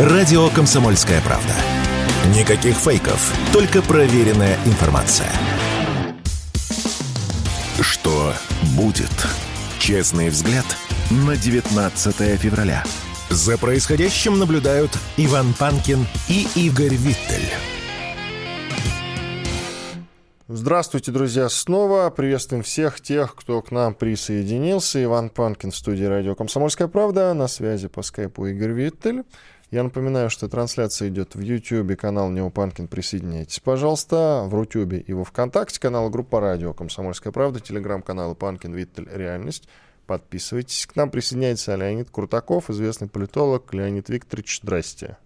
Радио «Комсомольская правда». Никаких фейков, только проверенная информация. Что будет? Честный взгляд на 19 февраля. За происходящим наблюдают Иван Панкин и Игорь Виттель. Здравствуйте, друзья, снова. Приветствуем всех тех, кто к нам присоединился. Иван Панкин в студии радио «Комсомольская правда». На связи по скайпу Игорь Виттель. Я напоминаю, что трансляция идет в YouTube, канал Нео Панкин. Присоединяйтесь, пожалуйста. В Рутюбе и во Вконтакте, канал группа радио «Комсомольская правда», телеграм-каналы Панкин, Виттель, Реальность. Подписывайтесь. К нам присоединяется Леонид Крутаков, известный политолог. Леонид Викторович, здрасте.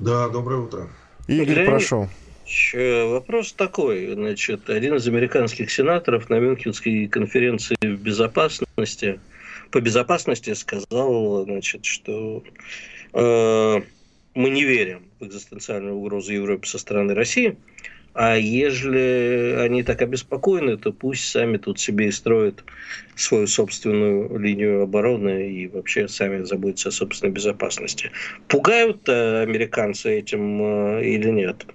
Да, доброе утро. Игорь, Леонид... прошу. Вопрос такой. Значит, один из американских сенаторов на Мюнхенской конференции безопасности по безопасности сказал, значит, что э, мы не верим в экзистенциальную угрозу Европы со стороны России, а если они так обеспокоены, то пусть сами тут себе и строят свою собственную линию обороны и вообще сами заботятся о собственной безопасности. Пугают американцы этим э, или нет?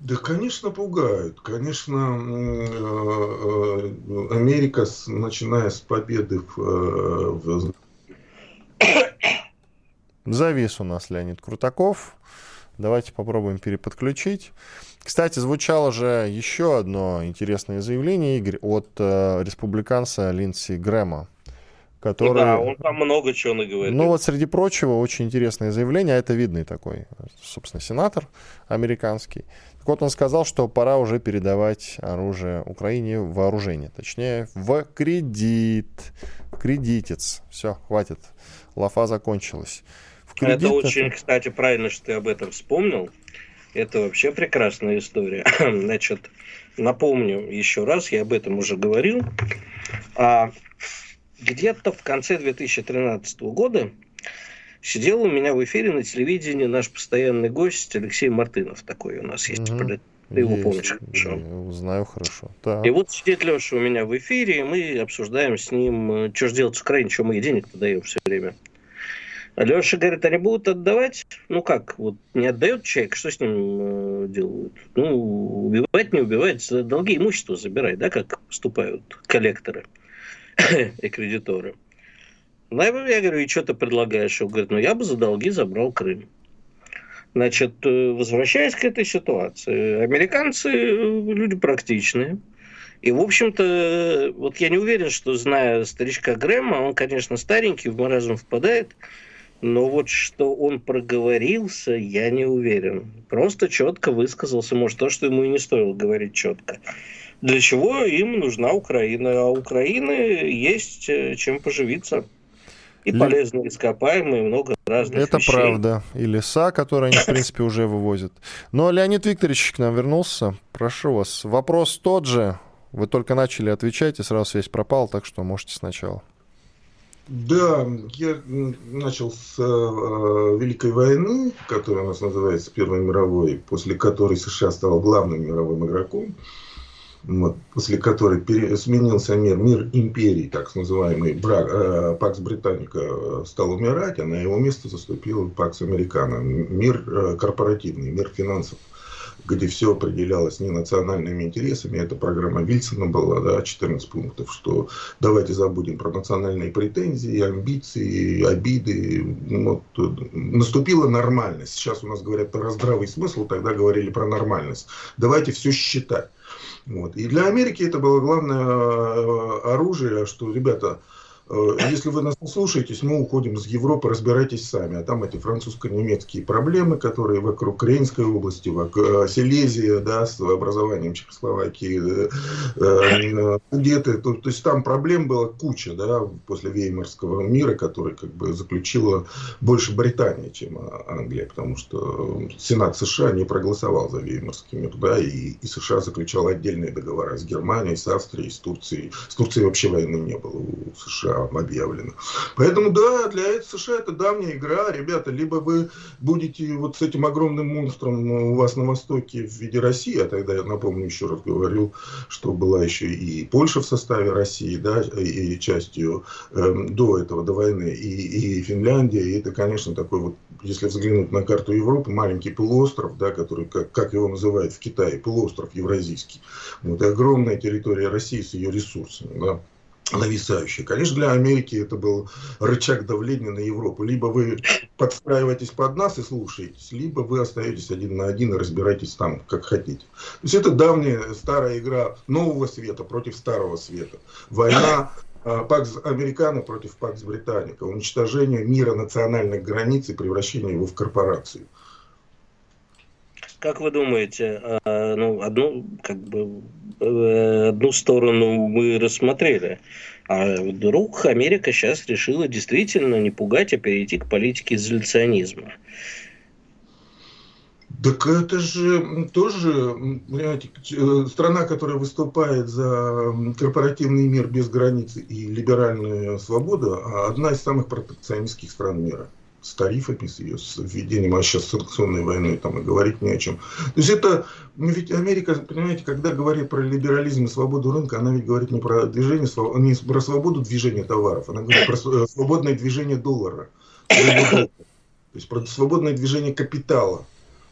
Да, конечно, пугают. Конечно, э, э, Америка, начиная с победы в... Завис у нас Леонид Крутаков. Давайте попробуем переподключить. Кстати, звучало же еще одно интересное заявление, Игорь, от э, республиканца Линдси Грэма который... Ну да, он там много чего наговорил. Ну вот, среди прочего, очень интересное заявление, а это видный такой, собственно, сенатор американский. Так вот, он сказал, что пора уже передавать оружие Украине в вооружение, точнее, в кредит. Кредитец. Все, хватит. Лафа закончилась. Кредит это очень, кстати, правильно, что ты об этом вспомнил. Это вообще прекрасная история. Значит, напомню еще раз, я об этом уже говорил. А где-то в конце 2013 года сидел у меня в эфире на телевидении наш постоянный гость Алексей Мартынов. Такой у нас есть. Угу. Ты его помнишь хорошо? Я знаю хорошо. Так. И вот сидит Леша у меня в эфире, и мы обсуждаем с ним, э, что же делать с Украиной, что мы ей денег-то даем все время. А Леша говорит, они будут отдавать? Ну как, вот не отдает человек, что с ним э, делают? Ну, убивать, не убивать, долги имущества забирать, да, как поступают коллекторы. и кредиторы. Ну, я говорю, и что ты предлагаешь? Он говорит, ну, я бы за долги забрал Крым. Значит, э, возвращаясь к этой ситуации, американцы э, люди практичные. И, в общем-то, вот я не уверен, что, зная старичка Грэма, он, конечно, старенький, в маразм впадает, но вот что он проговорился, я не уверен. Просто четко высказался, может, то, что ему и не стоило говорить четко для чего им нужна Украина. А у Украины есть э, чем поживиться. И Ли... полезные ископаемые, много разных Это вещей. правда. И леса, которые они, в принципе, уже вывозят. Но Леонид Викторович к нам вернулся. Прошу вас. Вопрос тот же. Вы только начали отвечать, и сразу связь пропала, так что можете сначала. Да, я начал с э, Великой войны, которая у нас называется Первой мировой, после которой США стал главным мировым игроком. Вот, после которой пере, сменился мир, мир империи, так называемый брак, э, Пакс Британика э, стал умирать, а на его место заступил Пакс Американо, мир э, корпоративный, мир финансов где все определялось не национальными интересами. Это программа Вильсона была, да, 14 пунктов, что давайте забудем про национальные претензии, амбиции, обиды. Вот, наступила нормальность. Сейчас у нас говорят про здравый смысл, тогда говорили про нормальность. Давайте все считать. Вот. И для Америки это было главное э, оружие, что, ребята, если вы нас не слушаетесь, мы уходим из Европы, разбирайтесь сами. А там эти французско-немецкие проблемы, которые вокруг Рейнской области, вокруг э, Силезия, да, с образованием Чехословакии, э, где-то, то, то есть там проблем было куча, да, после Веймарского мира, который как бы заключила больше Британия, чем Англия, потому что Сенат США не проголосовал за Веймарский мир, да, и, и США заключал отдельные договора с Германией, с Австрией, с Турцией. С Турцией вообще войны не было у США пока объявлено. Поэтому, да, для США это давняя игра. Ребята, либо вы будете вот с этим огромным монстром у вас на Востоке в виде России, а тогда, я напомню, еще раз говорил, что была еще и Польша в составе России, да, и частью э, до этого, до войны, и, и Финляндия, и это, конечно, такой вот, если взглянуть на карту Европы, маленький полуостров, да, который, как, как его называют в Китае, полуостров евразийский. Вот, огромная территория России с ее ресурсами, да нависающие. Конечно, для Америки это был рычаг давления на Европу. Либо вы подстраиваетесь под нас и слушаетесь, либо вы остаетесь один на один и разбираетесь там, как хотите. То есть это давняя старая игра нового света против старого света. Война а, Пакс Американо против Пакс Британика. Уничтожение мира национальных границ и превращение его в корпорацию. Как вы думаете, а, ну, одну, как бы, э, одну сторону мы рассмотрели, а вдруг Америка сейчас решила действительно не пугать, а перейти к политике изоляционизма? Так это же тоже, понимаете, э, страна, которая выступает за корпоративный мир без границ и либеральную свободу, а одна из самых протекционистских стран мира с тарифами, с ее с введением, а сейчас санкционной войны, там и говорить не о чем. То есть это, ну ведь Америка, понимаете, когда говорит про либерализм и свободу рынка, она ведь говорит не про движение, не про свободу движения товаров, она говорит про свободное движение доллара. То есть про свободное движение капитала.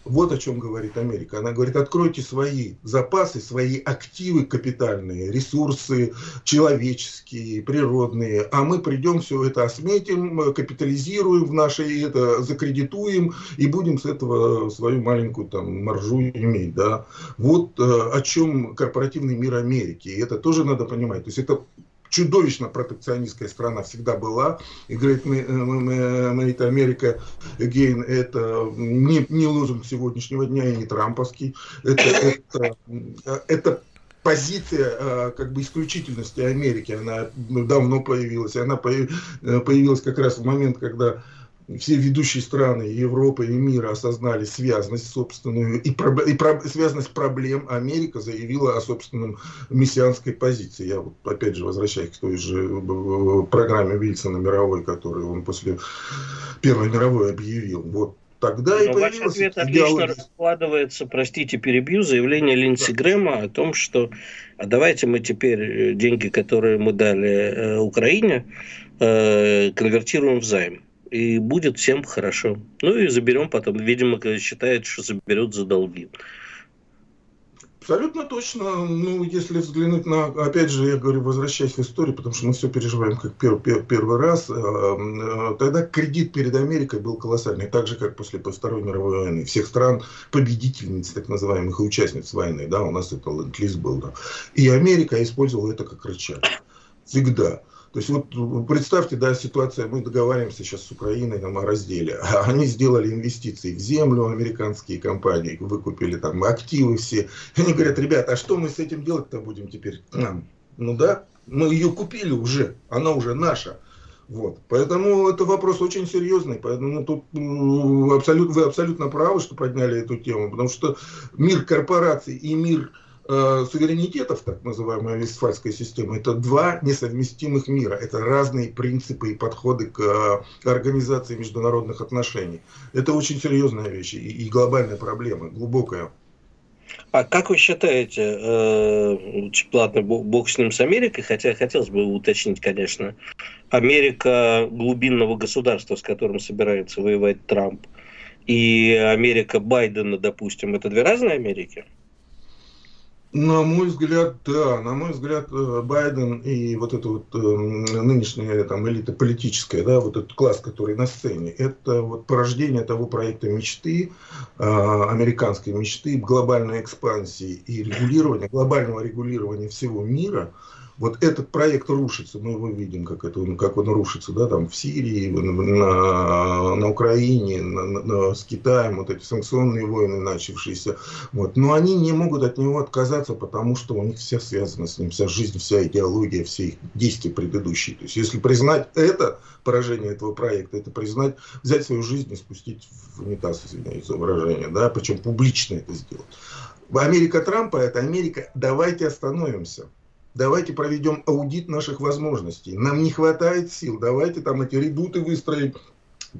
Вот о чем говорит Америка. Она говорит, откройте свои запасы, свои активы капитальные, ресурсы человеческие, природные, а мы придем все это осметим, капитализируем в нашей, это закредитуем и будем с этого свою маленькую там маржу иметь. Да? Вот э, о чем корпоративный мир Америки. И это тоже надо понимать. То есть это чудовищно протекционистская страна всегда была. И мы это Америка again, это не, не лозунг сегодняшнего дня и не трамповский. Это, это, это позиция э, как бы исключительности Америки, она давно появилась. Она появилась как раз в момент, когда все ведущие страны Европы и мира осознали связность собственную и, про, и про, связанность проблем, Америка заявила о собственном мессианской позиции. Я вот опять же возвращаюсь к той же э, программе Вильсона мировой, которую он после Первой мировой объявил. Вот тогда Но и ваш ответ отлично раскладывается, простите, перебью, заявление Линдси. Грэма о том, что а давайте мы теперь э, деньги, которые мы дали э, Украине, э, конвертируем в займ и будет всем хорошо. Ну и заберем потом. Видимо, считает, что заберет за долги. Абсолютно точно. Ну, если взглянуть на, опять же, я говорю, возвращаясь в историю, потому что мы все переживаем как пер, пер, первый раз, э, э, тогда кредит перед Америкой был колоссальный, так же, как после Второй мировой войны. Всех стран победительниц, так называемых, участниц войны, да, у нас это ленд был, да. И Америка использовала это как рычаг. Всегда. То есть вот представьте, да, ситуация, мы договариваемся сейчас с Украиной там, о разделе. Они сделали инвестиции в землю, американские компании, выкупили там активы все. Они говорят, ребята, а что мы с этим делать-то будем теперь? Нам? Ну да, мы ее купили уже, она уже наша. Вот. Поэтому это вопрос очень серьезный. Поэтому тут абсолютно, вы абсолютно правы, что подняли эту тему. Потому что мир корпораций и мир э, суверенитетов, так называемая Вестфальская система, это два несовместимых мира. Это разные принципы и подходы к э, организации международных отношений. Это очень серьезная вещь и, и глобальная проблема, глубокая. А как вы считаете, э, ладно, бог с ним с Америкой, хотя хотелось бы уточнить, конечно, Америка глубинного государства, с которым собирается воевать Трамп, и Америка Байдена, допустим, это две разные Америки? На мой взгляд, да. На мой взгляд, э, Байден и вот эта вот э, нынешняя там, элита политическая, да, вот этот класс, который на сцене, это вот порождение того проекта мечты, э, американской мечты, глобальной экспансии и регулирования, глобального регулирования всего мира – вот этот проект рушится, мы его видим, как, это, как он рушится, да, там в Сирии, на, на Украине, на, на, с Китаем, вот эти санкционные войны начавшиеся, вот, но они не могут от него отказаться, потому что у них все связано с ним, вся жизнь, вся идеология, все их действия предыдущие. То есть, если признать это, поражение этого проекта, это признать, взять свою жизнь и спустить в унитаз, извиняюсь за выражение, да, причем публично это сделать. Америка Трампа – это Америка «давайте остановимся». Давайте проведем аудит наших возможностей. Нам не хватает сил, давайте там эти редуты выстроим,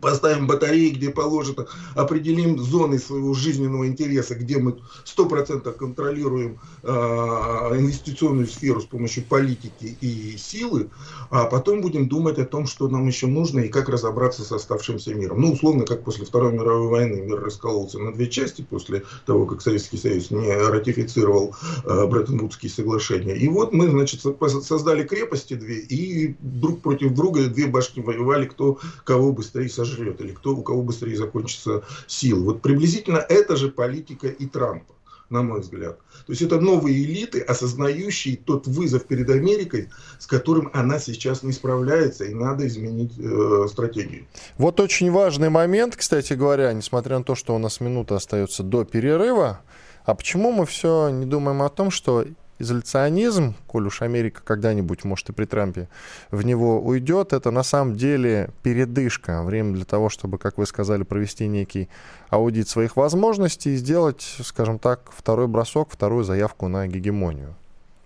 поставим батареи, где положено, определим зоны своего жизненного интереса, где мы 100% контролируем э, инвестиционную сферу с помощью политики и силы, а потом будем думать о том, что нам еще нужно и как разобраться с оставшимся миром. Ну, условно, как после Второй мировой войны мир раскололся на две части после того, как Советский Союз не ратифицировал э, Бреттон-Вудские соглашения. И вот мы, значит, создали крепости две, и друг против друга две башни воевали, кто кого быстрее сожрал сожрет, или кто, у кого быстрее закончится сила. Вот приблизительно это же политика и Трампа, на мой взгляд. То есть это новые элиты, осознающие тот вызов перед Америкой, с которым она сейчас не справляется, и надо изменить э, стратегию. Вот очень важный момент, кстати говоря, несмотря на то, что у нас минута остается до перерыва, а почему мы все не думаем о том, что изоляционизм, коль уж Америка когда-нибудь, может, и при Трампе в него уйдет, это на самом деле передышка, время для того, чтобы, как вы сказали, провести некий аудит своих возможностей и сделать, скажем так, второй бросок, вторую заявку на гегемонию,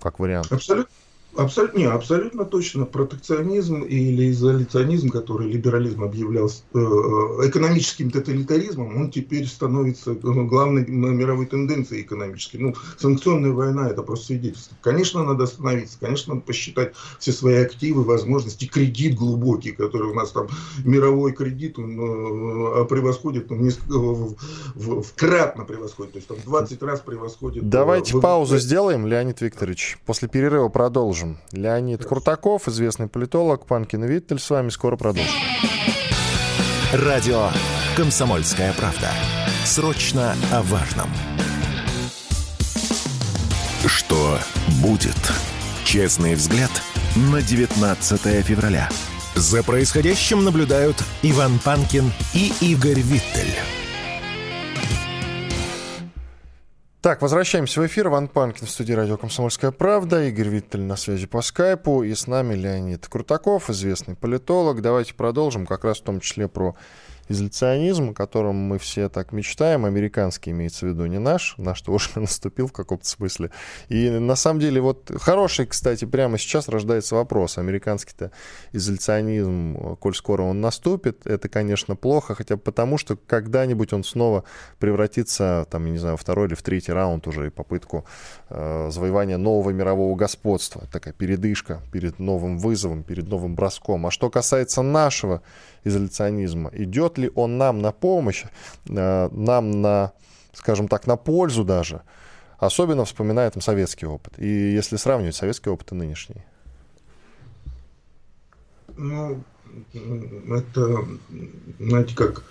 как вариант. Абсолютно. Абсолютно, не, абсолютно точно. Протекционизм или изоляционизм, который либерализм объявлял э, экономическим тоталитаризмом, он теперь становится ну, главной мировой тенденцией экономической. Ну, санкционная война – это просто свидетельство. Конечно, надо остановиться, конечно, надо посчитать все свои активы, возможности, кредит глубокий, который у нас там, мировой кредит, он э, превосходит, он несколько, в, в, вкратно превосходит, то есть там 20 раз превосходит. Э, Давайте в, паузу в... сделаем, Леонид Викторович. После перерыва продолжим продолжим. Леонид Крутаков, известный политолог, Панкин Виттель с вами. Скоро продолжим. Радио «Комсомольская правда». Срочно о важном. Что будет? Честный взгляд на 19 февраля. За происходящим наблюдают Иван Панкин и Игорь Виттель. Так, возвращаемся в эфир. Ван Панкин в студии радио «Комсомольская правда». Игорь Виттель на связи по скайпу. И с нами Леонид Крутаков, известный политолог. Давайте продолжим как раз в том числе про изоляционизм, о котором мы все так мечтаем, американский имеется в виду, не наш, наш-то уже наступил в каком-то смысле. И на самом деле вот хороший, кстати, прямо сейчас рождается вопрос, американский-то изоляционизм, коль скоро он наступит, это, конечно, плохо, хотя бы потому, что когда-нибудь он снова превратится, там, я не знаю, второй или в третий раунд уже и попытку э, завоевания нового мирового господства, такая передышка перед новым вызовом, перед новым броском. А что касается нашего изоляционизма. Идет ли он нам на помощь, э, нам на, скажем так, на пользу даже, особенно вспоминая там советский опыт. И если сравнивать советский опыт и нынешний. Ну, это, знаете, как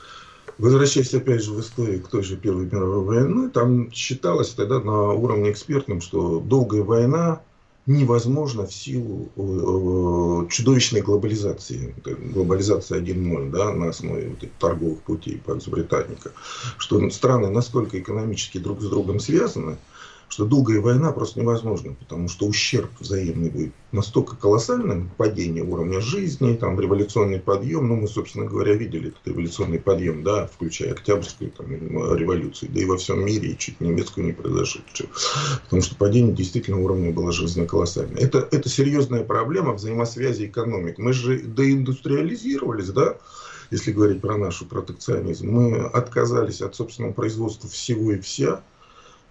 Возвращаясь опять же в историю к той же Первой мировой войны, там считалось тогда на уровне экспертном, что долгая война невозможно в силу э, чудовищной глобализации, глобализация 1.0, да, на основе вот торговых путей Пакс Британика, что страны настолько экономически друг с другом связаны, что долгая война просто невозможна, потому что ущерб взаимный будет настолько колоссальным, падение уровня жизни, там революционный подъем, ну мы, собственно говоря, видели этот революционный подъем, да, включая Октябрьскую там, революцию, да и во всем мире, и чуть немецкую не произошедшую, потому что падение действительно уровня было жизненно колоссальное. Это, это серьезная проблема взаимосвязи экономик. Мы же деиндустриализировались, да, если говорить про нашу протекционизм, мы отказались от собственного производства всего и вся,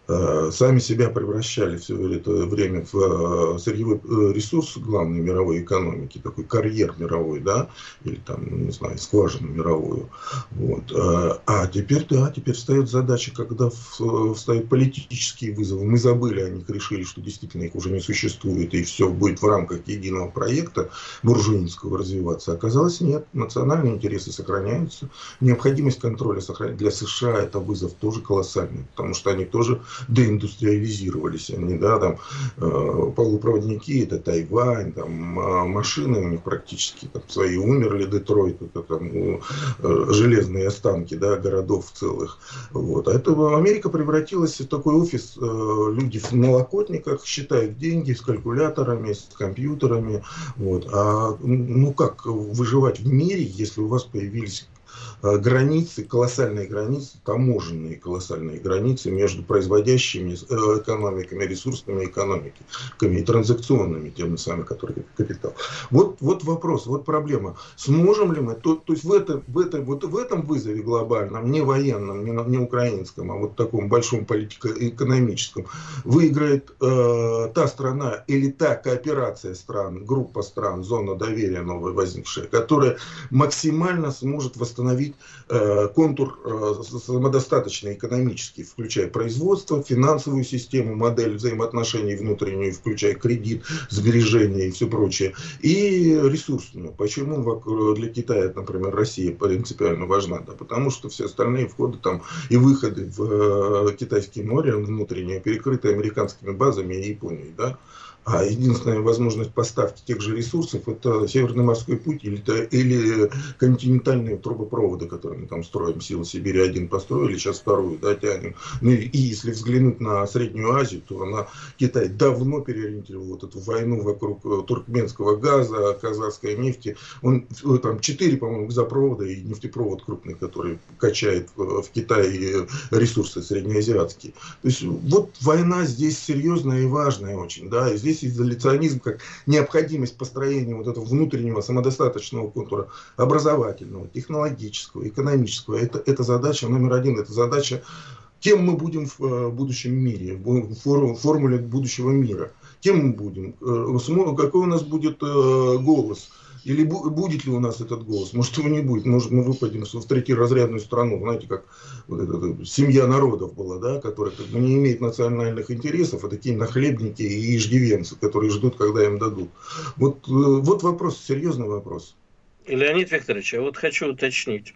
сами себя превращали все это время в э, сырьевой э, ресурс главной мировой экономики, такой карьер мировой, да, или там, не знаю, скважину мировую. Вот. А теперь, да, теперь встает задача, когда встают политические вызовы. Мы забыли о них, решили, что действительно их уже не существует, и все будет в рамках единого проекта буржуинского развиваться. Оказалось, нет, национальные интересы сохраняются. Необходимость контроля для США это вызов тоже колоссальный, потому что они тоже деиндустриализировались они, да, там э, полупроводники, это Тайвань, там э, машины у них практически там свои умерли, Детройт, это там э, железные останки, да, городов целых, вот, а это Америка превратилась в такой офис, э, люди в налокотниках считают деньги с калькуляторами, с компьютерами, вот, а ну как выживать в мире, если у вас появились границы, колоссальные границы, таможенные колоссальные границы между производящими э, экономиками, ресурсными экономиками и транзакционными, теми самыми, которые капитал. Вот, вот вопрос, вот проблема. Сможем ли мы, то, то есть в, это, в, это, вот в этом вызове глобальном, не военном, не, не украинском, а вот таком большом политико-экономическом, выиграет э, та страна или та кооперация стран, группа стран, зона доверия новая возникшая, которая максимально сможет восстановить э, контур э, самодостаточный экономический, включая производство, финансовую систему, модель взаимоотношений внутреннюю, включая кредит, сбережения и все прочее, и ресурсную. Почему для Китая, например, Россия принципиально важна? Да, потому что все остальные входы там и выходы в э, китайские море внутренние перекрыты американскими базами и Японией. Да? А единственная возможность поставки тех же ресурсов – это Северный морской путь или, или континентальные трубопроводы, которые мы там строим. Силы Сибири один построили, сейчас вторую да, тянем. Ну и если взглянуть на Среднюю Азию, то она, Китай давно переориентировал вот эту войну вокруг э, туркменского газа, казахской нефти. Он э, там четыре, по-моему, газопровода и нефтепровод крупный, который качает в Китае ресурсы среднеазиатские. То есть вот война здесь серьезная и важная очень. Да, и здесь здесь изоляционизм как необходимость построения вот этого внутреннего самодостаточного контура образовательного, технологического, экономического. Это, это задача номер один, это задача кем мы будем в э, будущем мире, в формуле будущего мира. Кем мы будем, э, какой у нас будет э, голос, или будет ли у нас этот голос? Может, его не будет. Может, мы выпадем в третьеразрядную страну. Знаете, как вот эта, семья народов была, да, которая как бы не имеет национальных интересов, а такие нахлебники и иждивенцы, которые ждут, когда им дадут. Вот, э, вот вопрос, серьезный вопрос. Леонид Викторович, я вот хочу уточнить.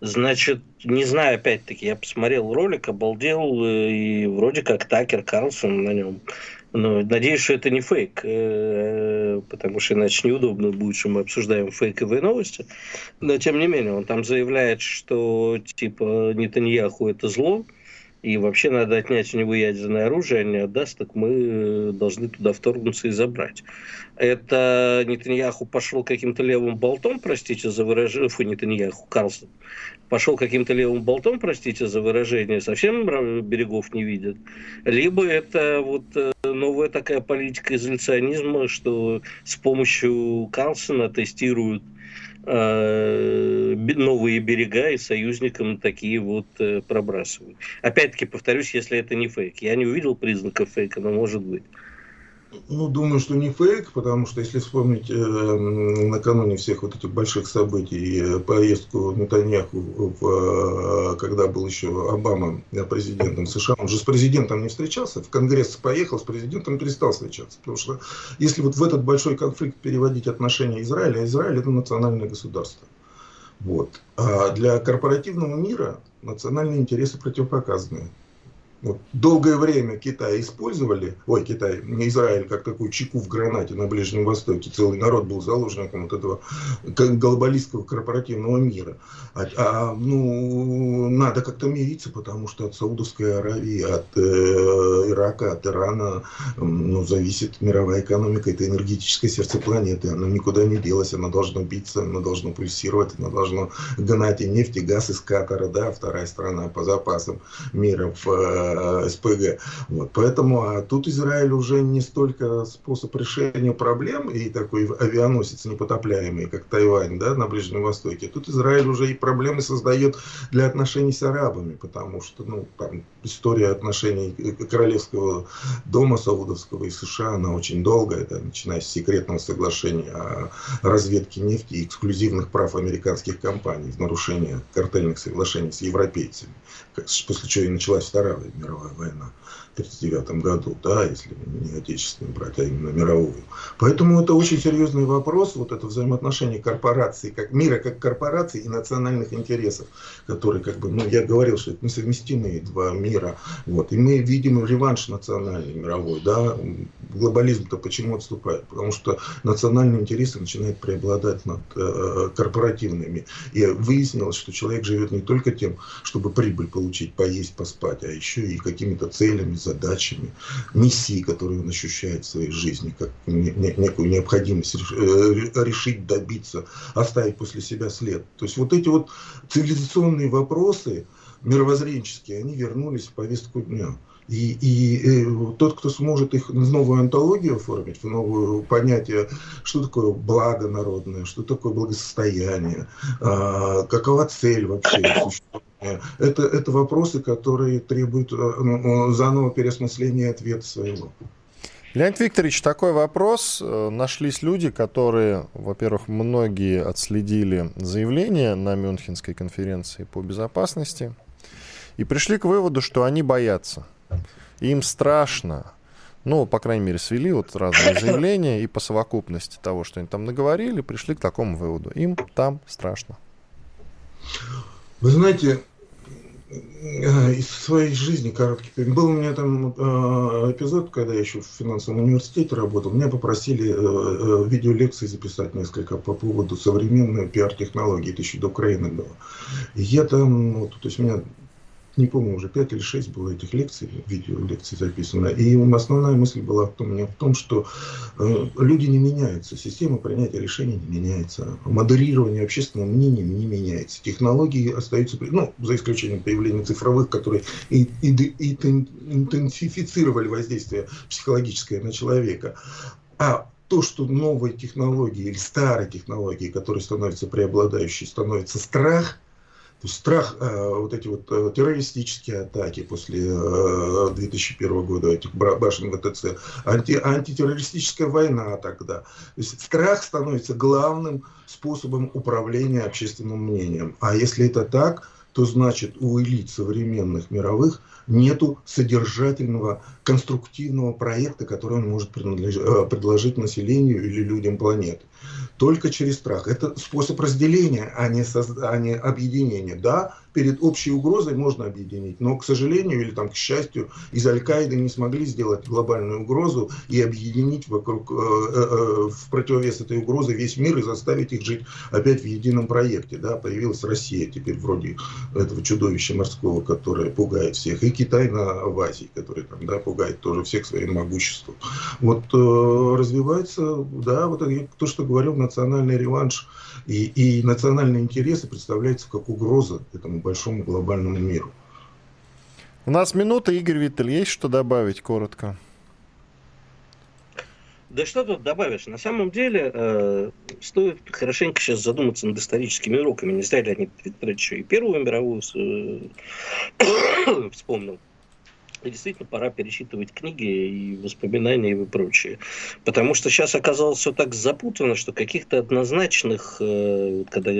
Значит, не знаю, опять-таки, я посмотрел ролик, обалдел, э, и вроде как Такер Карлсон на нем но надеюсь, что это не фейк, э, потому что иначе неудобно будет, что мы обсуждаем фейковые новости. Но тем не менее, он там заявляет, что типа Нетаньяху это зло, и вообще надо отнять у него ядерное оружие, а не отдаст, так мы э, должны туда вторгнуться и забрать. Это Нетаньяху пошел каким-то левым болтом, простите за выражение, фу, Нетаньяху, Карлсон, пошел каким-то левым болтом, простите за выражение, совсем берегов не видит. Либо это вот э, новая такая политика изоляционизма, что с помощью Карлсона тестируют новые берега и союзникам такие вот э, пробрасывают. Опять-таки, повторюсь, если это не фейк. Я не увидел признаков фейка, но может быть. Ну, думаю, что не фейк, потому что если вспомнить э, накануне всех вот этих больших событий, э, поездку Нетаньяху, в, э, когда был еще Обама президентом США, он же с президентом не встречался, в Конгресс поехал, с президентом перестал встречаться. Потому что если вот в этот большой конфликт переводить отношения Израиля, Израиль это национальное государство. Вот. А для корпоративного мира национальные интересы противопоказаны. Вот. Долгое время Китай использовали, ой, Китай, не Израиль, как такую чеку в гранате на Ближнем Востоке. Целый народ был заложником вот этого глобалистского корпоративного мира. А, а ну, надо как-то мириться, потому что от Саудовской Аравии, от э, Ирака, от Ирана ну, зависит мировая экономика. Это энергетическое сердце планеты. Она никуда не делась, она должна биться, она должна пульсировать, она должна гнать и нефть, и газ из Катара, да, вторая страна по запасам мира в э, Э, СПГ. Вот. Поэтому а тут Израиль уже не столько способ решения проблем и такой авианосец непотопляемый, как Тайвань да, на Ближнем Востоке. Тут Израиль уже и проблемы создает для отношений с арабами, потому что ну, там, история отношений королевского дома Саудовского и США, она очень долгая, да, начиная с секретного соглашения о разведке нефти и эксклюзивных прав американских компаний в нарушение картельных соглашений с европейцами, после чего и началась Вторая мировая война. 1939 году, да, если не отечественную брать, а именно мировую. Поэтому это очень серьезный вопрос, вот это взаимоотношение корпораций, как мира как корпораций и национальных интересов, которые, как бы, ну, я говорил, что это несовместимые два мира, вот, и мы видим реванш национальный, мировой, да, глобализм-то почему отступает? Потому что национальные интересы начинают преобладать над э, корпоративными, и выяснилось, что человек живет не только тем, чтобы прибыль получить, поесть, поспать, а еще и какими-то целями, задачами, миссией, которую он ощущает в своей жизни, как некую необходимость решить, добиться, оставить после себя след. То есть вот эти вот цивилизационные вопросы, мировоззренческие, они вернулись в повестку дня. И, и, и э, тот, кто сможет их в новую антологию оформить, в новое понятие, что такое благо народное, что такое благосостояние, а, какова цель вообще существования, это, это вопросы, которые требуют э, ну, заново переосмысления ответа своего. Леонид Викторович, такой вопрос. Э, нашлись люди, которые, во-первых, многие отследили заявление на Мюнхенской конференции по безопасности и пришли к выводу, что они боятся им страшно. Ну, по крайней мере, свели вот разные заявления и по совокупности того, что они там наговорили, пришли к такому выводу. Им там страшно. Вы знаете, э, из своей жизни короткий. Был у меня там э, эпизод, когда я еще в финансовом университете работал. Меня попросили э, э, видеолекции записать несколько по поводу современной пиар-технологий. Это еще до Украины было. Я там, вот, то есть меня не помню, уже 5 или 6 было этих лекций, видео лекций записано. И основная мысль была у меня в том, что э, люди не меняются, система принятия решений не меняется, модерирование общественного мнения не меняется, технологии остаются, ну, за исключением появления цифровых, которые и, и, и, интенсифицировали воздействие психологическое на человека. А то, что новые технологии или старые технологии, которые становятся преобладающей, становится страх – страх, э, вот эти вот э, террористические атаки после 2001 э, года, этих башен ВТЦ, анти, антитеррористическая война тогда. То есть страх становится главным способом управления общественным мнением. А если это так, то значит у элит современных мировых нету содержательного, конструктивного проекта, который он может предложить населению или людям планеты только через страх. Это способ разделения, а не, соз... а не объединения. Да, перед общей угрозой можно объединить, но, к сожалению или там, к счастью, из Аль-Каиды не смогли сделать глобальную угрозу и объединить вокруг, э, э, э, в противовес этой угрозы весь мир и заставить их жить опять в едином проекте. Да, появилась Россия теперь вроде этого чудовища морского, которое пугает всех, и Китай на, в Азии, который там, да, пугает тоже всех своим могуществом. Вот развивается, да, вот то, что говорил национальный реванш и, и национальные интересы представляются как угроза этому большому глобальному миру. У нас минута, Игорь Виттель, есть что добавить коротко? Да что тут добавишь? На самом деле э, стоит хорошенько сейчас задуматься над историческими уроками. Не зря Леонид Викторович и Первую мировую э, вспомнил действительно пора перечитывать книги и воспоминания и прочее. Потому что сейчас оказалось все так запутано, что каких-то однозначных э, когда,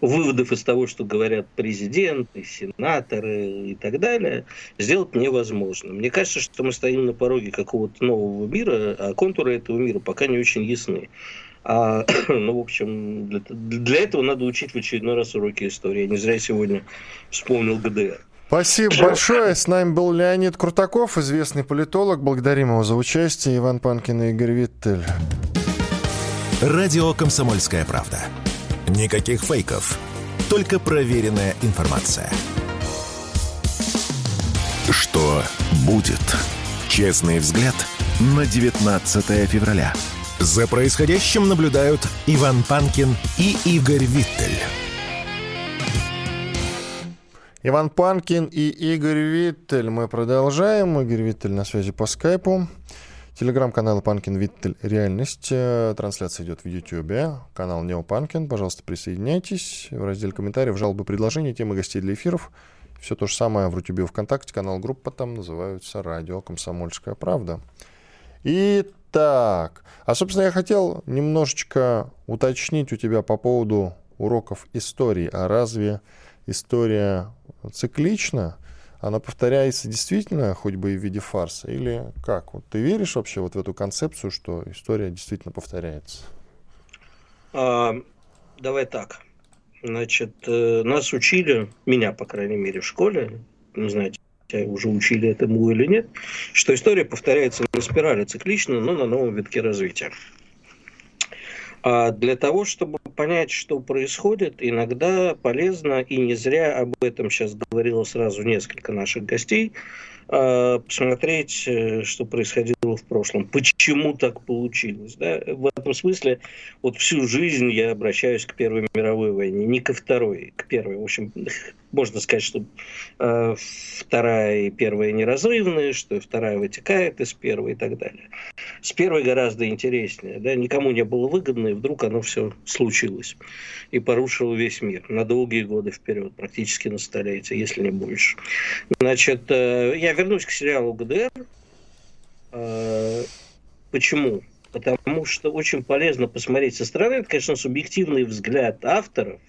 выводов из того, что говорят президенты, сенаторы и так далее, сделать невозможно. Мне кажется, что мы стоим на пороге какого-то нового мира, а контуры этого мира пока не очень ясны. А, ну, в общем, для, для этого надо учить в очередной раз уроки истории. Я не зря сегодня вспомнил ГДР. Спасибо большое. С нами был Леонид Крутаков, известный политолог. Благодарим его за участие. Иван Панкин и Игорь Виттель. Радио «Комсомольская правда». Никаких фейков. Только проверенная информация. Что будет? Честный взгляд на 19 февраля. За происходящим наблюдают Иван Панкин и Игорь Виттель. Иван Панкин и Игорь Виттель. Мы продолжаем. Игорь Виттель на связи по скайпу. Телеграм-канал Панкин Виттель Реальность. Трансляция идет в Ютьюбе. Канал Нео Панкин. Пожалуйста, присоединяйтесь. В разделе комментариев жалобы, предложения, темы гостей для эфиров. Все то же самое в Рутюбе ВКонтакте. Канал группа там называются «Радио Комсомольская правда». Итак, а, собственно, я хотел немножечко уточнить у тебя по поводу уроков истории. А разве история циклична, она повторяется действительно, хоть бы и в виде фарса, или как? Вот ты веришь вообще вот в эту концепцию, что история действительно повторяется? А, давай так. Значит, э, нас учили, меня, по крайней мере, в школе, не знаю, уже учили этому или нет, что история повторяется на спирали циклично, но на новом витке развития. А для того, чтобы понять, что происходит, иногда полезно, и не зря об этом сейчас говорило сразу несколько наших гостей, посмотреть, э, что происходило в прошлом, почему так получилось. Да? В этом смысле вот всю жизнь я обращаюсь к Первой мировой войне, не ко Второй, к Первой. В общем, можно сказать, что э, Вторая и Первая неразрывные, что Вторая вытекает из Первой и так далее. С Первой гораздо интереснее. Да? Никому не было выгодно, и вдруг оно все случилось. И порушило весь мир на долгие годы вперед, практически на столетие, если не больше. Значит, э, я вернусь к сериалу ГДР. Э, почему? Потому что очень полезно посмотреть со стороны. Это, конечно, субъективный взгляд авторов.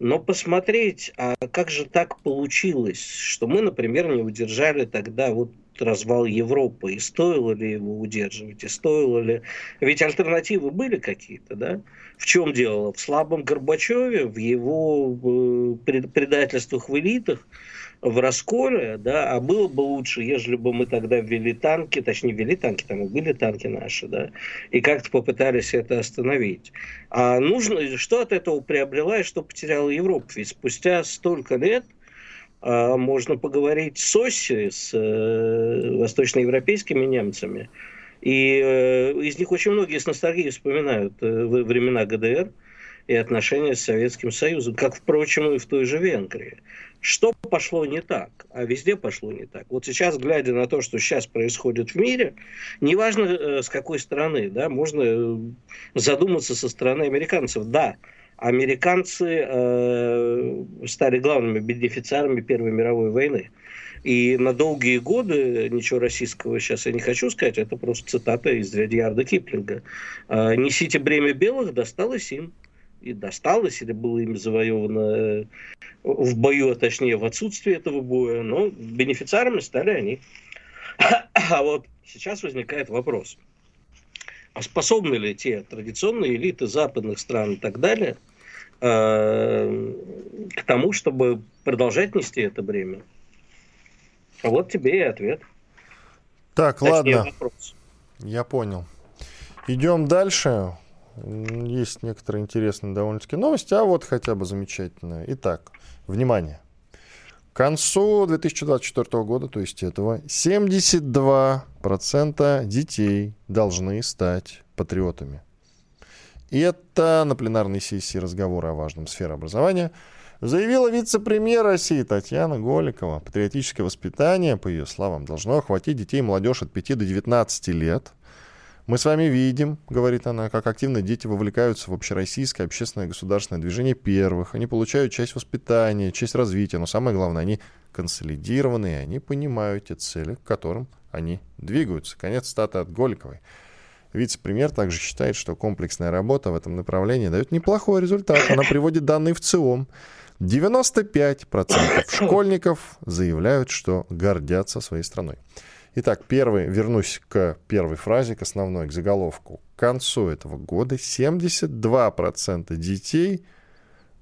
Но посмотреть, а как же так получилось, что мы, например, не удержали тогда вот развал Европы, и стоило ли его удерживать, и стоило ли... Ведь альтернативы были какие-то, да? В чем дело? В слабом Горбачеве, в его э, предательствах в элитах, в расколе, да, а было бы лучше, если бы мы тогда ввели танки, точнее, ввели танки, там и были танки наши, да, и как-то попытались это остановить. А нужно, что от этого приобрела и что потеряла Европа? Ведь спустя столько лет а, можно поговорить с Оси, с э, восточноевропейскими немцами, и э, из них очень многие с ностальгией вспоминают э, времена ГДР и отношения с Советским Союзом, как, впрочем, и в той же Венгрии. Что пошло не так? А везде пошло не так. Вот сейчас, глядя на то, что сейчас происходит в мире, неважно э, с какой стороны, да, можно э, задуматься со стороны американцев. Да, американцы э, стали главными бенефициарами Первой мировой войны. И на долгие годы, ничего российского сейчас я не хочу сказать, это просто цитата из Редьярда Киплинга. Э, «Несите бремя белых, досталось им» и досталось, или было им завоевано э, в бою, а точнее в отсутствии этого боя, но бенефициарами стали они. А вот сейчас возникает вопрос, а способны ли те традиционные элиты западных стран и так далее э, к тому, чтобы продолжать нести это бремя? А вот тебе и ответ. Так, Точнее, ладно. Вопрос. Я понял. Идем дальше. Есть некоторые интересные довольно-таки новости, а вот хотя бы замечательные. Итак, внимание. К концу 2024 года, то есть этого, 72% детей должны стать патриотами. И это на пленарной сессии разговора о важном сфере образования заявила вице-премьер России Татьяна Голикова. Патриотическое воспитание, по ее словам, должно охватить детей и молодежь от 5 до 19 лет – мы с вами видим, говорит она, как активно дети вовлекаются в общероссийское общественное государственное движение первых. Они получают часть воспитания, часть развития, но самое главное, они консолидированы, и они понимают те цели, к которым они двигаются. Конец стата от Голиковой. Вице-премьер также считает, что комплексная работа в этом направлении дает неплохой результат. Она приводит данные в ЦИОМ. 95% школьников заявляют, что гордятся своей страной. Итак, первый, вернусь к первой фразе, к основной, к заголовку. К концу этого года 72% детей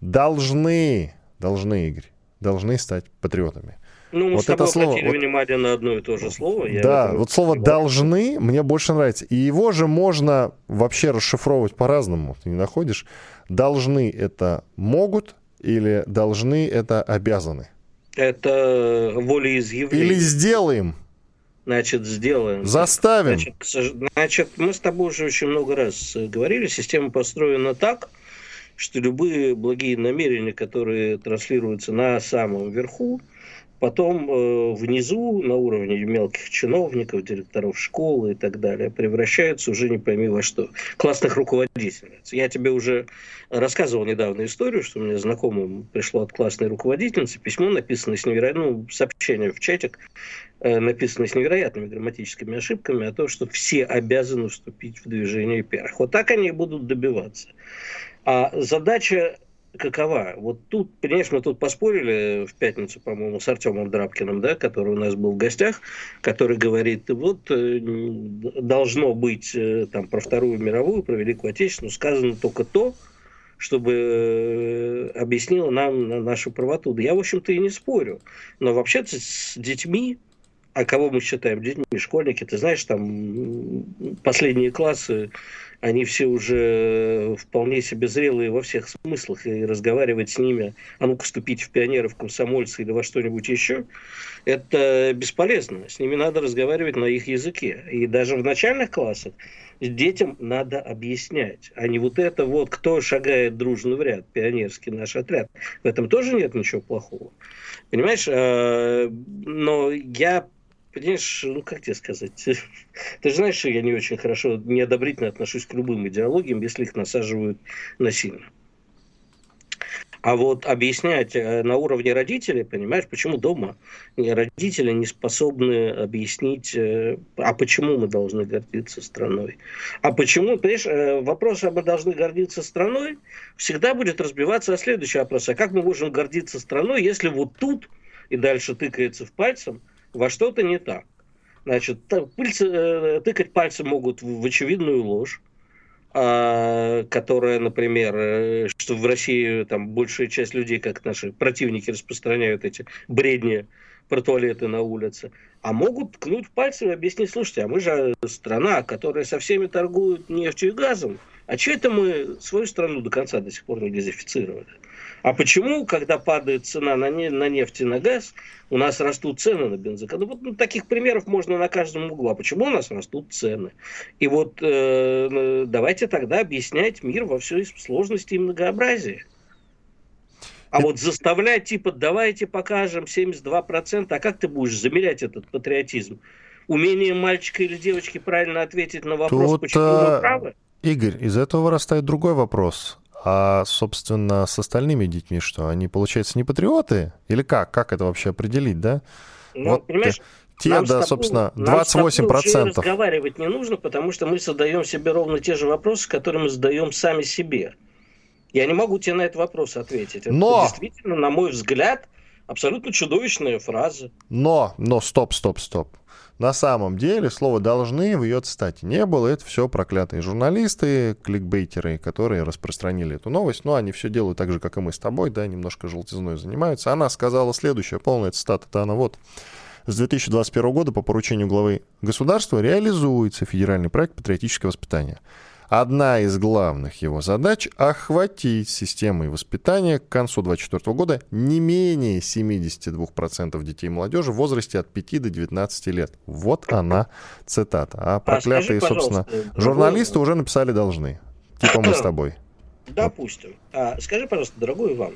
должны, должны, Игорь, должны стать патриотами. Ну, мы вот с тобой это слово, вот, внимание на одно и то же слово. да, вот слово «должны» мне больше нравится. И его же можно вообще расшифровывать по-разному. Ты не находишь? «Должны» — это «могут» или «должны» — это «обязаны». Это волеизъявление. Или «сделаем». Значит, сделаем. Заставим. Значит, значит, мы с тобой уже очень много раз говорили, система построена так, что любые благие намерения, которые транслируются на самом верху, потом э, внизу, на уровне мелких чиновников, директоров школы и так далее, превращаются уже не пойми во что. Классных руководительниц. Я тебе уже рассказывал недавно историю, что мне знакомым пришло от классной руководительницы письмо, написанное с невероятным, ну, сообщение в чатик, э, написанное с невероятными грамматическими ошибками о том, что все обязаны вступить в движение первых. Вот так они будут добиваться. А задача какова? Вот тут, понимаешь, мы тут поспорили в пятницу, по-моему, с Артемом Драбкиным, да, который у нас был в гостях, который говорит, вот э, должно быть э, там про Вторую мировую, про Великую Отечественную сказано только то, чтобы объяснило нам нашу правоту. Да я, в общем-то, и не спорю. Но вообще-то с детьми а кого мы считаем детьми, школьники, ты знаешь, там последние классы они все уже вполне себе зрелые во всех смыслах, и разговаривать с ними, а ну-ка вступить в пионеров, комсомольцы или во что-нибудь еще, это бесполезно. С ними надо разговаривать на их языке. И даже в начальных классах детям надо объяснять, а не вот это вот, кто шагает дружно в ряд, пионерский наш отряд. В этом тоже нет ничего плохого. Понимаешь, э, но я Понимаешь, ну как тебе сказать? Ты же знаешь, что я не очень хорошо, неодобрительно отношусь к любым идеологиям, если их насаживают насильно. А вот объяснять э, на уровне родителей, понимаешь, почему дома родители не способны объяснить, э, а почему мы должны гордиться страной? А почему, понимаешь, э, вопрос, а мы должны гордиться страной, всегда будет разбиваться о следующий вопрос. А как мы можем гордиться страной, если вот тут, и дальше тыкается в пальцем, во что-то не так? Значит, тыкать пальцем могут в очевидную ложь, а, которая, например, э, что в России там большая часть людей, как наши противники, распространяют эти бредни про туалеты на улице, а могут ткнуть пальцем и объяснить, слушайте, а мы же страна, которая со всеми торгует нефтью и газом, а что это мы свою страну до конца до сих пор не газифицировали? А почему, когда падает цена на, не, на нефть и на газ, у нас растут цены на бензокол? Ну, вот ну, таких примеров можно на каждом углу. А почему у нас растут цены? И вот э, давайте тогда объяснять мир во всей сложности и многообразии. А вот заставлять, типа, давайте покажем 72%, а как ты будешь замерять этот патриотизм? Умение мальчика или девочки правильно ответить на вопрос, Тут, почему мы правы? Игорь, из этого вырастает другой вопрос. А, собственно, с остальными детьми что? Они, получается, не патриоты? Или как? Как это вообще определить, да? Ну, вот понимаешь, те, нам да, тобой, собственно, 28%. Нам с разговаривать не нужно, потому что мы задаем себе ровно те же вопросы, которые мы задаем сами себе. Я не могу тебе на этот вопрос ответить. Но... Это действительно, на мой взгляд, абсолютно чудовищная фраза. Но, но, стоп, стоп, стоп. На самом деле слово «должны» в ее цитате не было. Это все проклятые журналисты, кликбейтеры, которые распространили эту новость. Но они все делают так же, как и мы с тобой, да, немножко желтизной занимаются. Она сказала следующее, полная цитата, это она вот. С 2021 года по поручению главы государства реализуется федеральный проект «Патриотическое воспитание». Одна из главных его задач – охватить системой воспитания к концу 2024 года не менее 72% детей и молодежи в возрасте от 5 до 19 лет. Вот она цитата. А проклятые, а скажи, собственно, журналисты уже написали «должны». Типа мы с тобой. Допустим. А скажи, пожалуйста, дорогой Иван,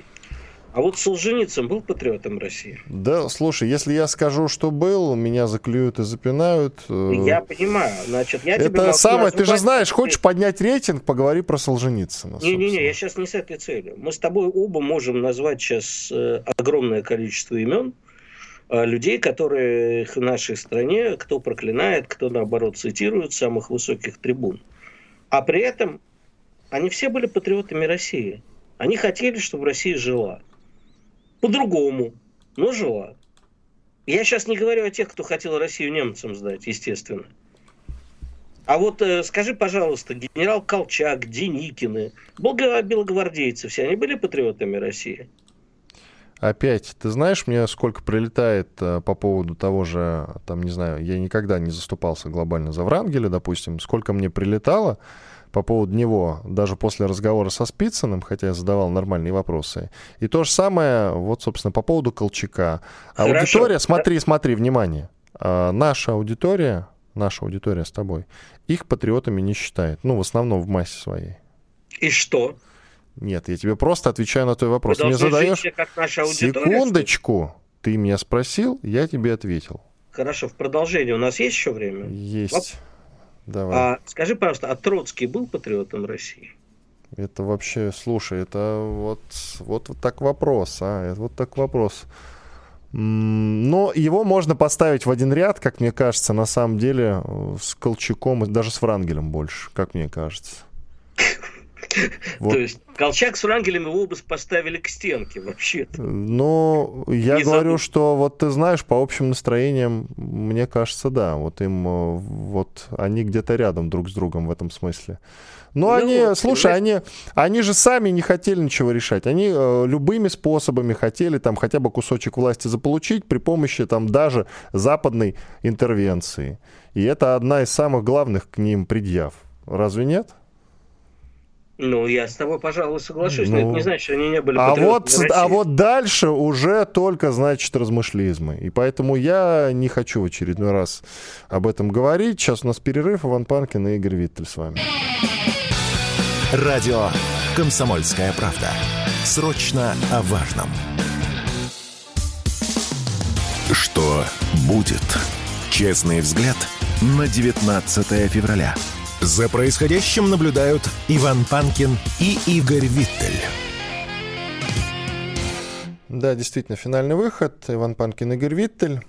а вот Солженицын был патриотом России? Да, слушай, если я скажу, что был, меня заклюют и запинают. Э, я понимаю. Значит, я Это тебе самое, ты же знаешь, хочешь поднять рейтинг, поговори про Солженицына. Не-не-не, я сейчас не с этой целью. Мы с тобой оба можем назвать сейчас э, огромное количество имен, э, людей, которые в нашей стране, кто проклинает, кто наоборот цитирует с самых высоких трибун. А при этом они все были патриотами России. Они хотели, чтобы Россия жила по-другому, но жила. Я сейчас не говорю о тех, кто хотел Россию немцам сдать, естественно. А вот э, скажи, пожалуйста, генерал Колчак, Деникины, белогвардейцы, все они были патриотами России? Опять, ты знаешь, мне сколько прилетает э, по поводу того же, там, не знаю, я никогда не заступался глобально за Врангеля, допустим, сколько мне прилетало, по поводу него, даже после разговора со Спицыным, хотя я задавал нормальные вопросы. И то же самое, вот, собственно, по поводу Колчака. Хорошо. Аудитория, смотри, смотри, внимание. А, наша аудитория, наша аудитория с тобой, их патриотами не считает. Ну, в основном в массе своей. И что? Нет, я тебе просто отвечаю на твой вопрос. Мне задаешь... Жить, как наша Секундочку. Ты меня спросил, я тебе ответил. Хорошо, в продолжение у нас есть еще время? Есть. Давай. А скажи, пожалуйста, а Троцкий был патриотом России? Это вообще, слушай, это вот, вот, вот так вопрос, а, это вот так вопрос. Но его можно поставить в один ряд, как мне кажется, на самом деле, с Колчаком даже с Франгелем больше, как мне кажется. Вот. То есть Колчак с Врангелем его бы поставили к стенке вообще-то. Ну, я Не говорю, забыл. что вот ты знаешь, по общим настроениям, мне кажется, да. Вот им, э, вот они где-то рядом друг с другом в этом смысле. Но ну, они, вот, слушай, они, они же сами не хотели ничего решать. Они э, любыми способами хотели там хотя бы кусочек власти заполучить при помощи там даже западной интервенции. И это одна из самых главных к ним предъяв. Разве нет? Ну, я с тобой, пожалуй, соглашусь, ну, но это не значит, что они не были а вот, а вот дальше уже только, значит, размышлизмы. И поэтому я не хочу в очередной раз об этом говорить. Сейчас у нас перерыв. Иван Панкин и Игорь Виттель с вами. Радио «Комсомольская правда». Срочно о важном. Что будет? Честный взгляд на 19 февраля. За происходящим наблюдают Иван Панкин и Игорь Виттель. Да, действительно, финальный выход. Иван Панкин, Игорь Виттель.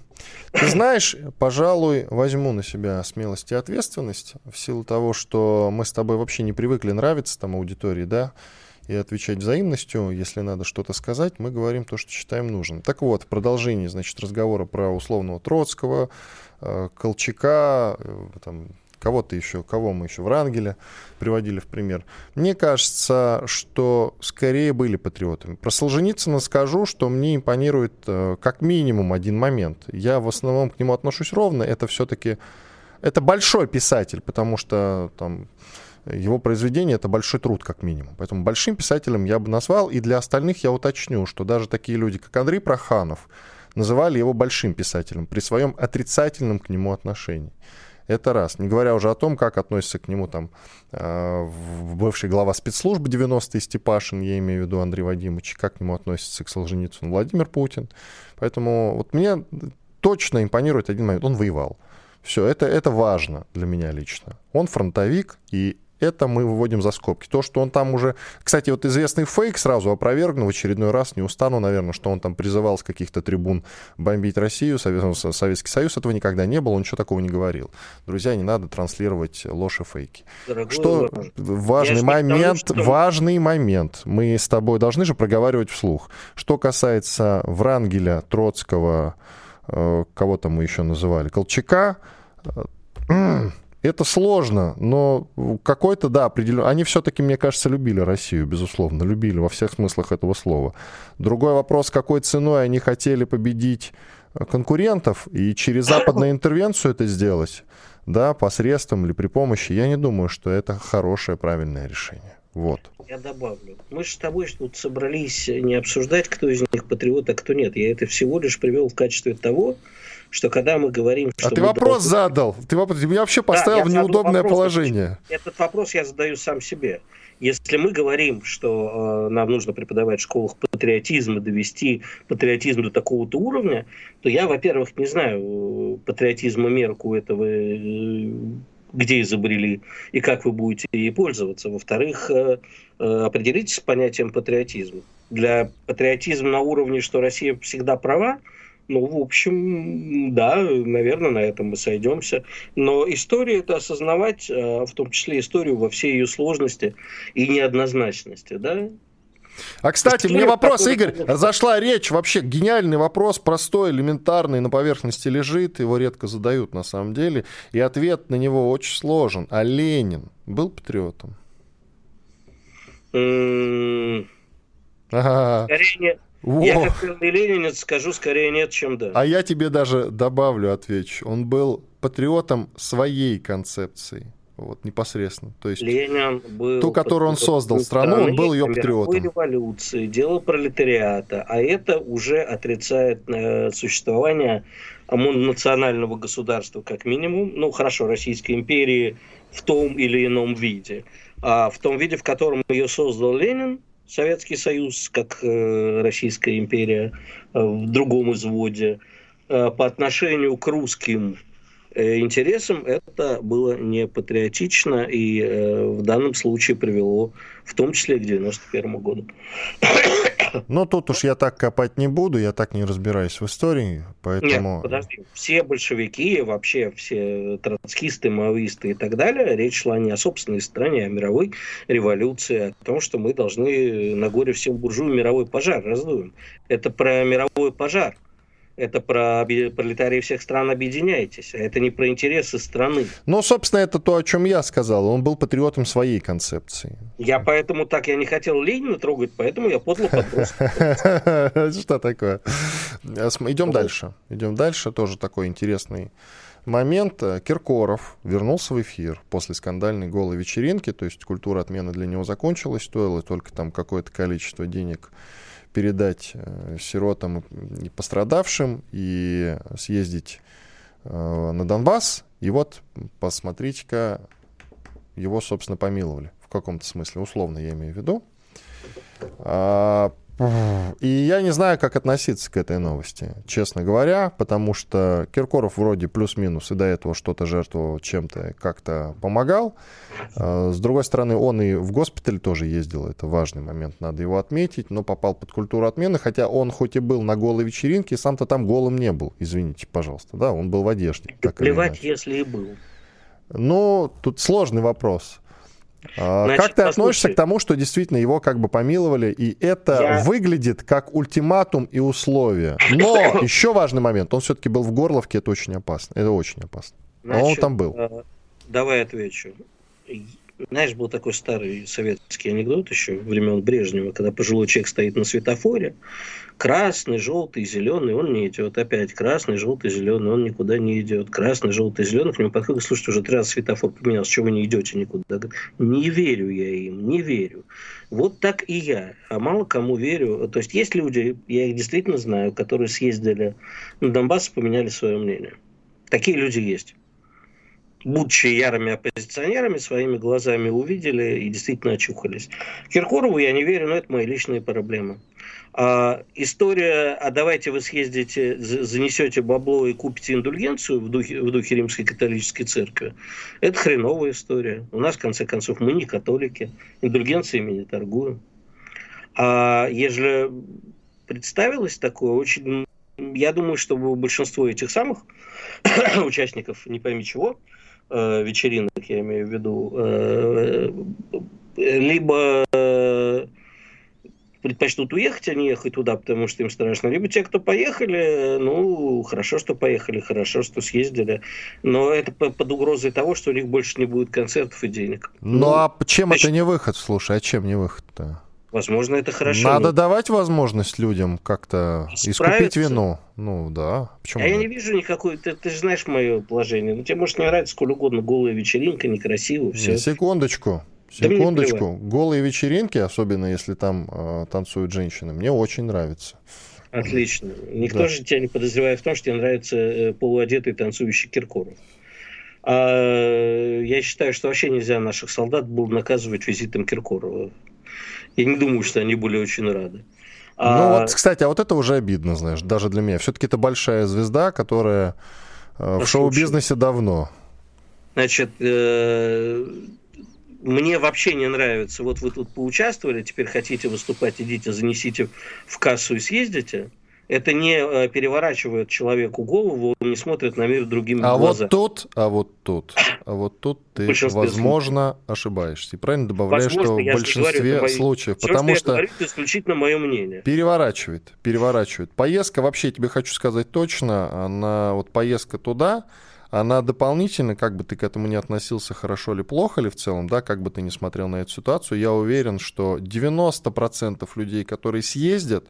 Ты знаешь, пожалуй, возьму на себя смелость и ответственность в силу того, что мы с тобой вообще не привыкли нравиться там аудитории, да, и отвечать взаимностью. Если надо что-то сказать, мы говорим то, что считаем нужным. Так вот, в продолжении, значит, разговора про условного Троцкого, э, Колчака, э, там, кого-то еще, кого мы еще, Врангеля приводили в пример. Мне кажется, что скорее были патриотами. Про Солженицына скажу, что мне импонирует э, как минимум один момент. Я в основном к нему отношусь ровно. Это все-таки это большой писатель, потому что там его произведение это большой труд, как минимум. Поэтому большим писателем я бы назвал. И для остальных я уточню, что даже такие люди, как Андрей Проханов, называли его большим писателем при своем отрицательном к нему отношении. Это раз. Не говоря уже о том, как относится к нему там э, бывший глава спецслужбы 90-й Степашин, я имею в виду Андрей Вадимович, как к нему относится к Солженицыну Владимир Путин. Поэтому вот мне точно импонирует один момент. Он воевал. Все, это, это важно для меня лично. Он фронтовик, и это мы выводим за скобки. То, что он там уже... Кстати, вот известный фейк сразу опровергну в очередной раз, не устану, наверное, что он там призывал с каких-то трибун бомбить Россию, Советский Союз, этого никогда не было, он ничего такого не говорил. Друзья, не надо транслировать ложь и фейки. Дорогой что Иван, важный момент, тому, что... важный момент. Мы с тобой должны же проговаривать вслух. Что касается Врангеля, Троцкого, э, кого там мы еще называли, Колчака, э, это сложно, но какой-то, да, определенно... Они все-таки, мне кажется, любили Россию, безусловно, любили во всех смыслах этого слова. Другой вопрос, какой ценой они хотели победить э, конкурентов и через западную интервенцию это сделать, да, посредством или при помощи, я не думаю, что это хорошее, правильное решение. Вот. Я добавлю. Мы же с тобой тут собрались не обсуждать, кто из них патриот, а кто нет. Я это всего лишь привел в качестве того, что когда мы говорим... Что а ты вопрос должны... задал. Ты, вопрос... меня вообще поставил да, в неудобное вопрос, положение. Этот вопрос я задаю сам себе. Если мы говорим, что э, нам нужно преподавать в школах патриотизм и довести патриотизм до такого-то уровня, то я, во-первых, не знаю патриотизма мерку этого, э, где изобрели и как вы будете ей пользоваться. Во-вторых, э, э, определитесь с понятием патриотизм. Для патриотизма на уровне, что Россия всегда права, ну, в общем, да, наверное, на этом мы сойдемся. Но история это осознавать, а, в том числе историю во всей ее сложности и неоднозначности, да. А, кстати, мне вопрос, такой... Игорь, зашла речь, вообще гениальный вопрос, простой, элементарный, на поверхности лежит, его редко задают на самом деле, и ответ на него очень сложен. А Ленин был патриотом? Скорее, во. Я как первый ленинец скажу скорее нет, чем да. А я тебе даже добавлю, отвечу. Он был патриотом своей концепции. Вот, непосредственно. То есть Ленин был ту, которую он создал страну, он был ее патриотом. революции, дело пролетариата, а это уже отрицает э, существование национального государства как минимум, ну хорошо, Российской империи в том или ином виде. А в том виде, в котором ее создал Ленин, Советский Союз, как э, Российская империя э, в другом изводе, э, по отношению к русским интересам это было не патриотично и в данном случае привело в том числе к 91 году. Ну, тут уж я так копать не буду, я так не разбираюсь в истории, поэтому... Нет, подожди, все большевики, вообще все троцкисты, маоисты и так далее, речь шла не о собственной стране, а о мировой революции, о том, что мы должны на горе всем буржуям мировой пожар раздуем. Это про мировой пожар это про пролетарии всех стран объединяйтесь, а это не про интересы страны. Ну, собственно, это то, о чем я сказал. Он был патриотом своей концепции. Я поэтому так, я не хотел Ленина трогать, поэтому я подло подбросил. Что такое? Идем дальше. Идем дальше. Тоже такой интересный момент э, Киркоров вернулся в эфир после скандальной голой вечеринки, то есть культура отмены для него закончилась, стоило только там какое-то количество денег передать э, сиротам и пострадавшим и съездить э, на Донбасс. И вот, посмотрите-ка, его, собственно, помиловали в каком-то смысле, условно я имею в виду. И я не знаю, как относиться к этой новости, честно говоря, потому что Киркоров вроде плюс-минус и до этого что-то жертвовал чем-то, как-то помогал. А, с другой стороны, он и в госпиталь тоже ездил, это важный момент, надо его отметить, но попал под культуру отмены, хотя он хоть и был на голой вечеринке, сам-то там голым не был, извините, пожалуйста, да, он был в одежде. Плевать, если и был. Ну, тут сложный вопрос. Значит, как ты послушай. относишься к тому, что действительно его как бы помиловали, и это Я... выглядит как ультиматум и условие? Но еще важный момент, он все-таки был в Горловке, это очень опасно. Это очень опасно. Значит, Но он там был. Э, давай отвечу. Знаешь, был такой старый советский анекдот еще времен Брежнева, когда пожилой человек стоит на светофоре, красный, желтый, зеленый, он не идет. Опять красный, желтый, зеленый, он никуда не идет. Красный, желтый, зеленый, к нему подходит, слушайте, уже три раза светофор поменялся, чего вы не идете никуда? Не верю я им, не верю. Вот так и я. А мало кому верю. То есть есть люди, я их действительно знаю, которые съездили на Донбасс и поменяли свое мнение. Такие люди есть будучи ярыми оппозиционерами, своими глазами увидели и действительно очухались. Киркорову я не верю, но это мои личные проблемы. А, история, а давайте вы съездите, занесете бабло и купите индульгенцию в духе, в духе римской католической церкви, это хреновая история. У нас, в конце концов, мы не католики, индульгенциями не торгуем. А ежели представилось такое, очень я думаю, что большинство этих самых участников, не пойми чего, э, вечеринок, я имею в виду, э, либо э, предпочтут уехать, а не ехать туда, потому что им страшно. Либо те, кто поехали, ну, хорошо, что поехали, хорошо, что съездили. Но это под угрозой того, что у них больше не будет концертов и денег. Ну, ну а чем значит... это не выход, слушай, а чем не выход-то? Возможно, это хорошо. Надо но... давать возможность людям как-то искупить вину. Ну да. Почему а я не вижу никакой. Ты, ты же знаешь мое положение. Ну, тебе может не нравится сколь угодно голая вечеринка, некрасиво. Все. Не, секундочку. Секундочку. Голые вечеринки, особенно если там э, танцуют женщины, мне очень нравятся. Отлично. Никто да. же тебя не подозревает в том, что тебе нравится э, полуодетый танцующий Киркоров. А, я считаю, что вообще нельзя наших солдат было наказывать визитом Киркорова. Я не думаю, что они были очень рады. Ну а... вот, кстати, а вот это уже обидно, знаешь, даже для меня. Все-таки это большая звезда, которая э, в шоу-бизнесе давно. Значит, э, мне вообще не нравится. Вот вы тут поучаствовали, теперь хотите выступать, идите, занесите в кассу и съездите это не э, переворачивает человеку голову, он не смотрит на мир другими а глазами. Вот тут, а вот тут, а вот тут ты, возможно, ошибаешься. И правильно добавляешь, возможно, что в большинстве говорю, случаев. Все, потому что, что я говорю, это исключительно мое мнение. Переворачивает, переворачивает. Поездка, вообще, тебе хочу сказать точно, она вот поездка туда, она дополнительно, как бы ты к этому не относился, хорошо или плохо ли в целом, да, как бы ты не смотрел на эту ситуацию, я уверен, что 90% людей, которые съездят,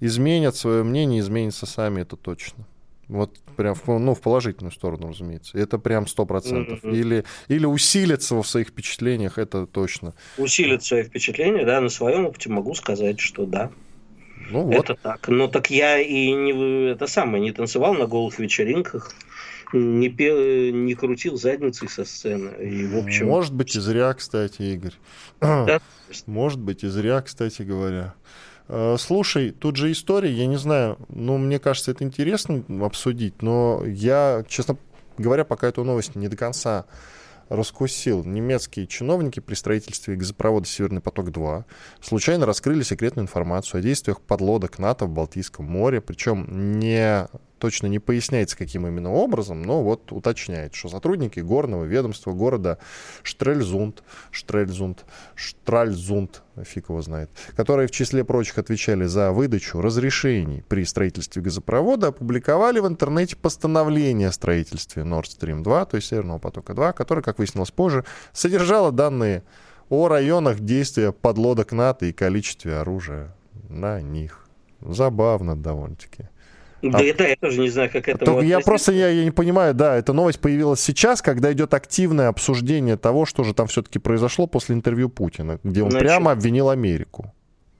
изменят свое мнение, изменятся сами, это точно. Вот прям в, ну, в положительную сторону, разумеется. Это прям сто процентов. Mm-hmm. Или, или усилятся в своих впечатлениях, это точно. Усилят свои впечатления, да, на своем опыте могу сказать, что да. Ну, вот. Это так. Но так я и не, это самое, не танцевал на голых вечеринках, не, пел, не крутил задницей со сцены. И, в общем... Может быть, и зря, кстати, Игорь. Да? Может быть, и зря, кстати говоря. Э, слушай, тут же история, я не знаю, ну, мне кажется, это интересно обсудить, но я, честно говоря, пока эту новость не до конца раскусил. Немецкие чиновники при строительстве газопровода «Северный поток-2» случайно раскрыли секретную информацию о действиях подлодок НАТО в Балтийском море, причем не точно не поясняется, каким именно образом, но вот уточняет, что сотрудники горного ведомства города Штрельзунд, Штрельзунд, Штральзунд, фиг его знает, которые в числе прочих отвечали за выдачу разрешений при строительстве газопровода, опубликовали в интернете постановление о строительстве Nord Stream 2, то есть Северного потока 2, которое, как выяснилось позже, содержало данные о районах действия подлодок НАТО и количестве оружия на них. Забавно довольно-таки. Да, а... это я тоже не знаю, как это я просто я, я не понимаю, да, эта новость появилась сейчас, когда идет активное обсуждение того, что же там все-таки произошло после интервью Путина, где он Значит, прямо обвинил Америку.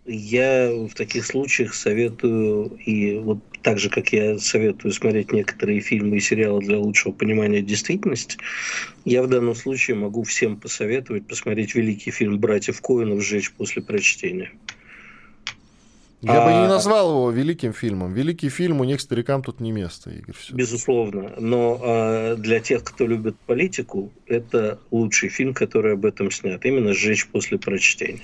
Я в таких случаях советую, и вот так же, как я советую смотреть некоторые фильмы и сериалы для лучшего понимания действительности, я в данном случае могу всем посоветовать посмотреть великий фильм «Братьев Коинов. Сжечь после прочтения». Я а... бы не а, назвал его великим фильмом. Великий фильм, у них старикам тут не место, Игорь. Все. Безусловно. Но а, для тех, кто любит политику, это лучший фильм, который об этом снят. Именно «Сжечь после прочтения».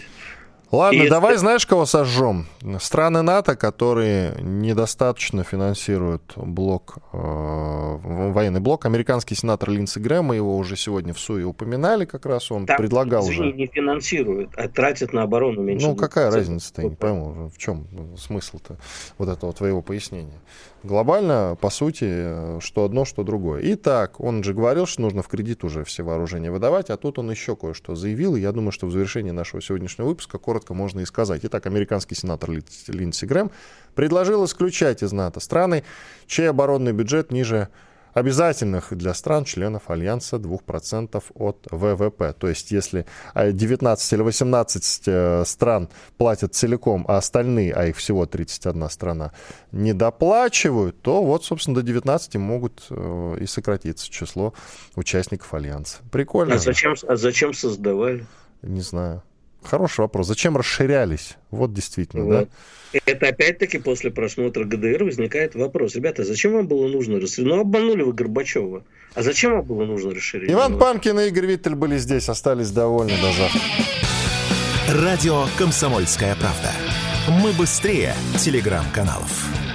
Ладно, и давай это... знаешь, кого сожжем? Страны НАТО, которые недостаточно финансируют блок, э, военный блок. Американский сенатор Линдси Грэм, мы его уже сегодня в СУИ упоминали, как раз он Там, предлагал извини, уже. не финансируют, а тратят на оборону меньше. Ну, какая разница-то, я не пойму, в чем смысл-то вот этого твоего пояснения. Глобально, по сути, что одно, что другое. Итак, он же говорил, что нужно в кредит уже все вооружения выдавать, а тут он еще кое-что заявил, и я думаю, что в завершении нашего сегодняшнего выпуска коротко можно и сказать. Итак, американский сенатор Линдси Грэм предложил исключать из НАТО страны, чей оборонный бюджет ниже обязательных для стран-членов Альянса 2% от ВВП. То есть если 19 или 18 э, стран платят целиком, а остальные, а их всего 31 страна, не доплачивают, то вот, собственно, до 19 могут э, и сократиться число участников Альянса. Прикольно. А зачем, а зачем создавали? Не знаю. Хороший вопрос. Зачем расширялись? Вот действительно, вот. да? Это опять-таки после просмотра ГДР возникает вопрос. Ребята, зачем вам было нужно расширить? Ну, обманули вы Горбачева. А зачем вам было нужно расширить? Иван Панкин и Игорь Виттель были здесь, остались довольны. До завтра. Радио «Комсомольская правда». Мы быстрее телеграм-каналов.